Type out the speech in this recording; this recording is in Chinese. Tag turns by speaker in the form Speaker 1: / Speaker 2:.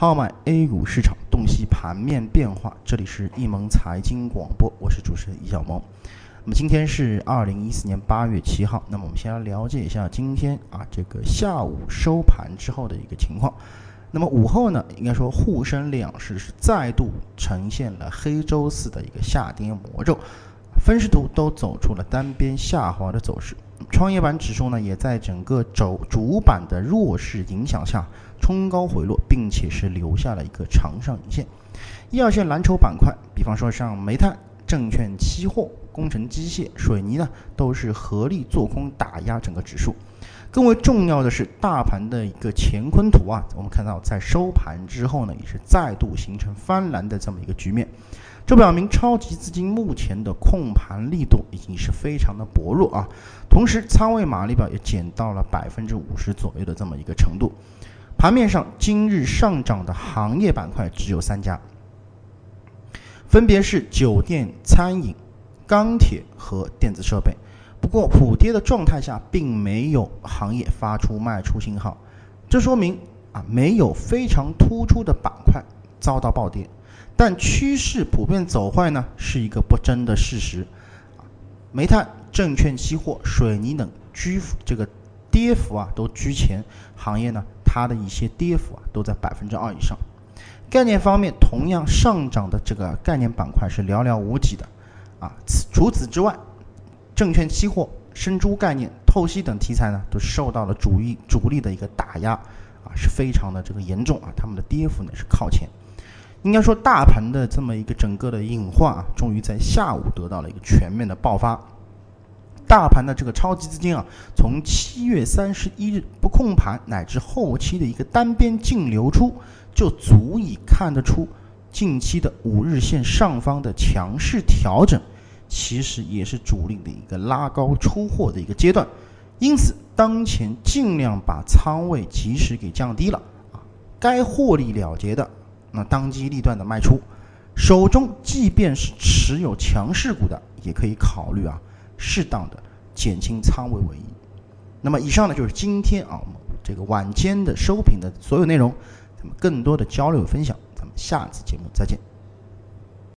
Speaker 1: 号脉 A 股市场，洞悉盘面变化。这里是易盟财经广播，我是主持人易小萌。那么今天是二零一四年八月七号。那么我们先来了解一下今天啊这个下午收盘之后的一个情况。那么午后呢，应该说沪深两市是再度呈现了黑周四的一个下跌魔咒，分时图都走出了单边下滑的走势。创业板指数呢，也在整个主主板的弱势影响下冲高回落，并且是留下了一个长上影线。一二线蓝筹板块，比方说像煤炭、证券、期货、工程机械、水泥呢，都是合力做空打压整个指数。更为重要的是，大盘的一个乾坤图啊，我们看到在收盘之后呢，也是再度形成翻蓝的这么一个局面。这表明超级资金目前的控盘力度已经是非常的薄弱啊，同时仓位马力表也减到了百分之五十左右的这么一个程度。盘面上今日上涨的行业板块只有三家，分别是酒店、餐饮、钢铁和电子设备。不过普跌的状态下，并没有行业发出卖出信号，这说明啊，没有非常突出的板块遭到暴跌。但趋势普遍走坏呢，是一个不争的事实。煤炭、证券、期货、水泥等居这个跌幅啊，都居前行业呢，它的一些跌幅啊，都在百分之二以上。概念方面，同样上涨的这个概念板块是寥寥无几的啊。此除此之外，证券、期货、生猪概念、透析等题材呢，都受到了主力主力的一个打压啊，是非常的这个严重啊，他们的跌幅呢是靠前。应该说，大盘的这么一个整个的隐患啊，终于在下午得到了一个全面的爆发。大盘的这个超级资金啊，从七月三十一日不控盘乃至后期的一个单边净流出，就足以看得出近期的五日线上方的强势调整，其实也是主力的一个拉高出货的一个阶段。因此，当前尽量把仓位及时给降低了啊，该获利了结的。那当机立断的卖出，手中即便是持有强势股的，也可以考虑啊，适当的减轻仓位为宜。那么以上呢就是今天啊我们这个晚间的收评的所有内容，咱们更多的交流分享，咱们下次节目再见。